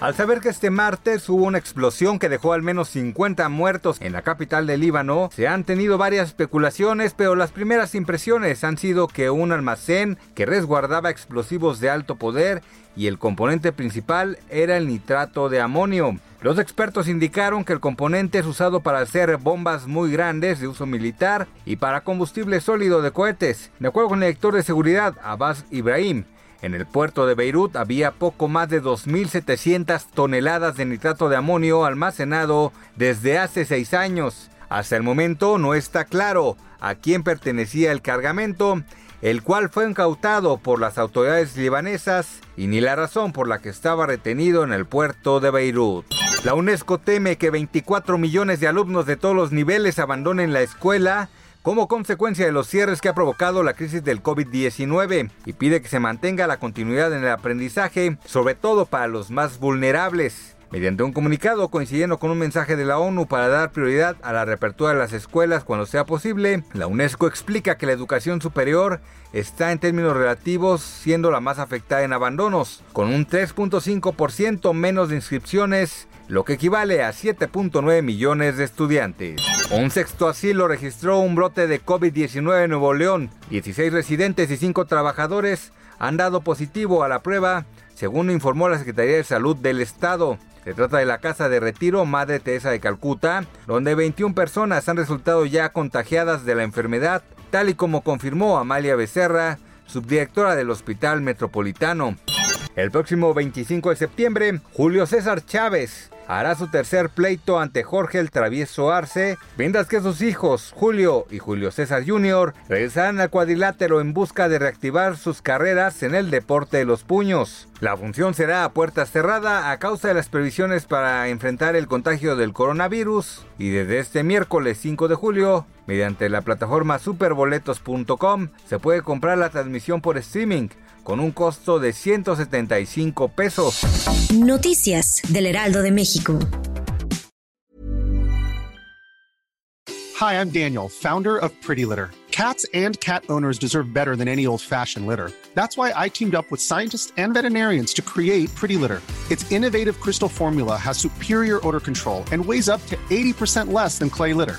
Al saber que este martes hubo una explosión que dejó al menos 50 muertos en la capital del Líbano, se han tenido varias especulaciones, pero las primeras impresiones han sido que un almacén que resguardaba explosivos de alto poder y el componente principal era el nitrato de amonio. Los expertos indicaron que el componente es usado para hacer bombas muy grandes de uso militar y para combustible sólido de cohetes. De acuerdo con el director de seguridad, Abbas Ibrahim, en el puerto de Beirut había poco más de 2.700 toneladas de nitrato de amonio almacenado desde hace seis años. Hasta el momento no está claro a quién pertenecía el cargamento, el cual fue incautado por las autoridades libanesas y ni la razón por la que estaba retenido en el puerto de Beirut. La UNESCO teme que 24 millones de alumnos de todos los niveles abandonen la escuela como consecuencia de los cierres que ha provocado la crisis del COVID-19 y pide que se mantenga la continuidad en el aprendizaje, sobre todo para los más vulnerables. Mediante un comunicado coincidiendo con un mensaje de la ONU para dar prioridad a la reapertura de las escuelas cuando sea posible, la UNESCO explica que la educación superior está en términos relativos siendo la más afectada en abandonos, con un 3.5% menos de inscripciones, lo que equivale a 7.9 millones de estudiantes. Un sexto asilo registró un brote de COVID-19 en Nuevo León. 16 residentes y 5 trabajadores han dado positivo a la prueba, según informó la Secretaría de Salud del Estado. Se trata de la casa de retiro Madre Teresa de Calcuta, donde 21 personas han resultado ya contagiadas de la enfermedad, tal y como confirmó Amalia Becerra, subdirectora del Hospital Metropolitano. El próximo 25 de septiembre, Julio César Chávez hará su tercer pleito ante Jorge el Travieso Arce, mientras que sus hijos, Julio y Julio César Jr., regresarán al cuadrilátero en busca de reactivar sus carreras en el deporte de los puños. La función será a puerta cerrada a causa de las previsiones para enfrentar el contagio del coronavirus y desde este miércoles 5 de julio, mediante la plataforma superboletos.com, se puede comprar la transmisión por streaming con un costo de 175 pesos. Noticias del Heraldo de México. Hi, I'm Daniel, founder of Pretty Litter. Cats and cat owners deserve better than any old-fashioned litter. That's why I teamed up with scientists and veterinarians to create Pretty Litter. Its innovative crystal formula has superior odor control and weighs up to 80% less than clay litter.